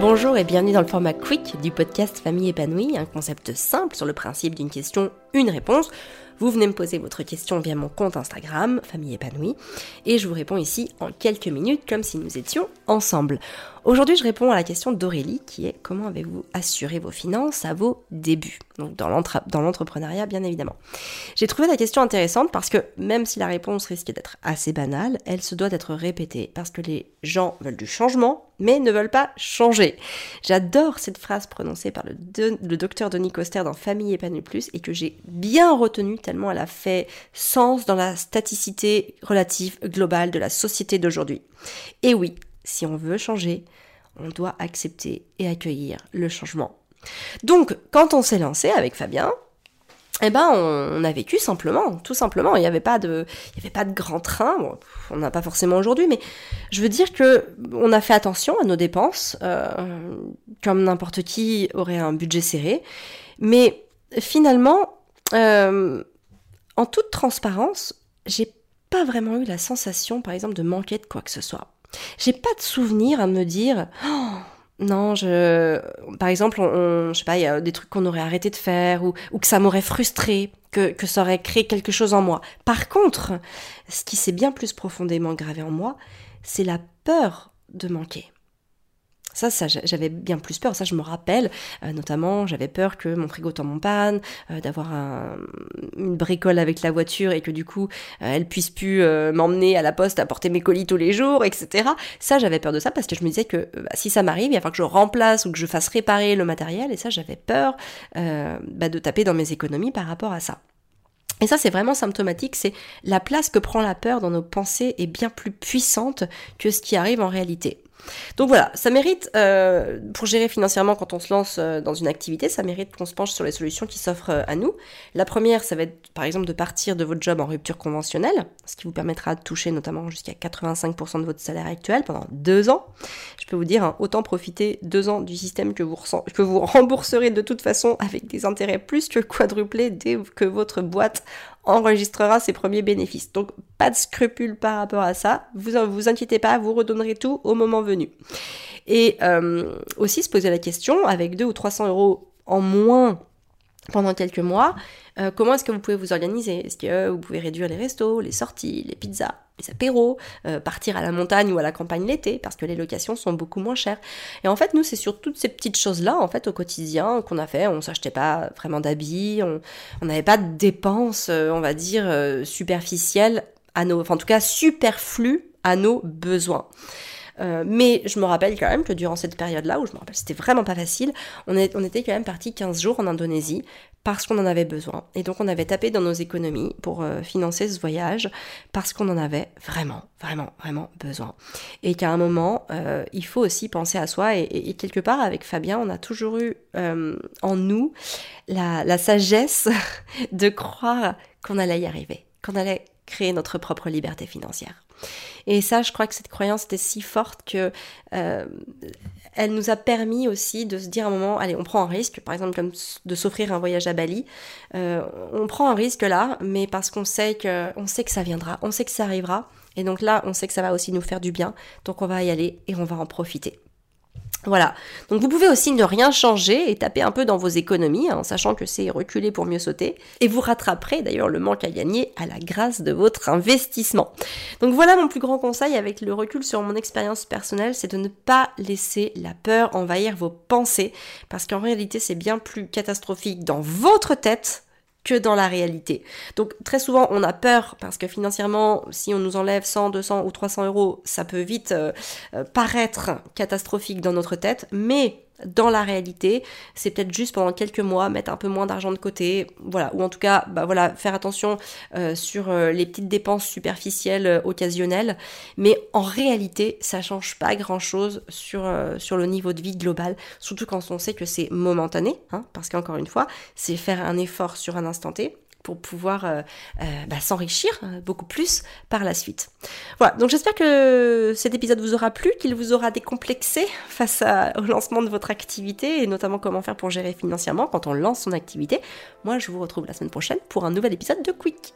Bonjour et bienvenue dans le format Quick du podcast Famille épanouie, un concept simple sur le principe d'une question, une réponse. Vous venez me poser votre question via mon compte Instagram, Famille épanouie, et je vous réponds ici en quelques minutes comme si nous étions ensemble. Aujourd'hui, je réponds à la question d'Aurélie qui est comment avez-vous assuré vos finances à vos débuts? Donc dans l'entrepreneuriat, bien évidemment. J'ai trouvé la question intéressante parce que même si la réponse risque d'être assez banale, elle se doit d'être répétée parce que les gens veulent du changement mais ne veulent pas changer. J'adore cette phrase prononcée par le, docteur Denis Coster dans Famille épanouie plus et que j'ai bien retenue tellement elle a fait sens dans la staticité relative globale de la société d'aujourd'hui. Et oui, si on veut changer, on doit accepter et accueillir le changement. Donc, quand on s'est lancé avec Fabien, eh ben, on, a vécu simplement, tout simplement. Il n'y avait pas de, il y avait pas de grand train. on n'a pas forcément aujourd'hui, mais je veux dire que on a fait attention à nos dépenses, euh, comme n'importe qui aurait un budget serré. Mais finalement, euh, en toute transparence, j'ai pas vraiment eu la sensation, par exemple, de manquer de quoi que ce soit. J'ai pas de souvenir à me dire. Oh, non, je. Par exemple, je sais pas, il y a des trucs qu'on aurait arrêté de faire ou, ou que ça m'aurait frustré, que, que ça aurait créé quelque chose en moi. Par contre, ce qui s'est bien plus profondément gravé en moi, c'est la peur de manquer. Ça, j'avais bien plus peur. Ça, je me rappelle. Euh, notamment, j'avais peur que mon frigo tombe en panne, euh, d'avoir une bricole avec la voiture et que du coup, euh, elle puisse plus m'emmener à la poste à porter mes colis tous les jours, etc. Ça, j'avais peur de ça parce que je me disais que bah, si ça m'arrive, il va falloir que je remplace ou que je fasse réparer le matériel. Et ça, j'avais peur bah, de taper dans mes économies par rapport à ça. Et ça, c'est vraiment symptomatique, c'est la place que prend la peur dans nos pensées est bien plus puissante que ce qui arrive en réalité. Donc voilà, ça mérite, euh, pour gérer financièrement quand on se lance euh, dans une activité, ça mérite qu'on se penche sur les solutions qui s'offrent euh, à nous. La première, ça va être par exemple de partir de votre job en rupture conventionnelle, ce qui vous permettra de toucher notamment jusqu'à 85% de votre salaire actuel pendant deux ans. Je peux vous dire, hein, autant profiter deux ans du système que vous, que vous rembourserez de toute façon avec des intérêts plus que quadruplés dès que votre boîte enregistrera ses premiers bénéfices. Donc pas de scrupules par rapport à ça. Vous vous inquiétez pas, vous redonnerez tout au moment venu. Et euh, aussi se poser la question, avec 2 ou 300 euros en moins pendant quelques mois, euh, comment est-ce que vous pouvez vous organiser? Est-ce que vous pouvez réduire les restos, les sorties, les pizzas, les apéros, euh, partir à la montagne ou à la campagne l'été parce que les locations sont beaucoup moins chères. Et en fait, nous, c'est sur toutes ces petites choses-là, en fait, au quotidien qu'on a fait. On s'achetait pas vraiment d'habits, on n'avait pas de dépenses, euh, on va dire, superficielles à nos, enfin, en tout cas, superflues à nos besoins. Euh, mais je me rappelle quand même que durant cette période-là, où je me rappelle c'était vraiment pas facile, on, est, on était quand même parti 15 jours en Indonésie parce qu'on en avait besoin. Et donc on avait tapé dans nos économies pour euh, financer ce voyage parce qu'on en avait vraiment, vraiment, vraiment besoin. Et qu'à un moment, euh, il faut aussi penser à soi. Et, quelque part, avec Fabien, on a toujours eu en nous la, la sagesse de croire qu'on allait y arriver, qu'on allait créer notre propre liberté financière. Et ça, je crois que cette croyance était si forte que euh, elle nous a permis aussi de se dire à un moment, allez, on prend un risque, par exemple comme de s'offrir un voyage à Bali. Euh, on prend un risque là, mais parce qu'on sait que, on sait que ça viendra, on sait que ça arrivera, et donc là, on sait que ça va aussi nous faire du bien, donc on va y aller et on va en profiter. Voilà. Donc vous pouvez aussi ne rien changer et taper un peu dans vos économies, en sachant que c'est reculer pour mieux sauter. Et vous rattraperez d'ailleurs le manque à gagner à la grâce de votre investissement. Donc voilà mon plus grand conseil avec le recul sur mon expérience personnelle, c'est de ne pas laisser la peur envahir vos pensées, parce qu'en réalité c'est bien plus catastrophique dans votre tête que dans la réalité. Donc très souvent on a peur parce que financièrement si on nous enlève 100, 200 ou 300 euros ça peut vite euh, euh, paraître catastrophique dans notre tête mais dans la réalité, c'est peut-être juste pendant quelques mois mettre un peu moins d'argent de côté, voilà, ou en tout cas, bah voilà, faire attention euh, sur euh, les petites dépenses superficielles euh, occasionnelles, mais en réalité, ça change pas grand-chose sur sur le niveau de vie global, surtout quand on sait que c'est momentané, hein, parce qu'encore une fois, c'est faire un effort sur un instant T pour pouvoir euh, euh, bah, s'enrichir euh, beaucoup plus par la suite. Voilà, donc j'espère que cet épisode vous aura plu, qu'il vous aura décomplexé face au lancement de votre activité et notamment comment faire pour gérer financièrement quand on lance son activité. Moi, je vous retrouve la semaine prochaine pour un nouvel épisode de Quick.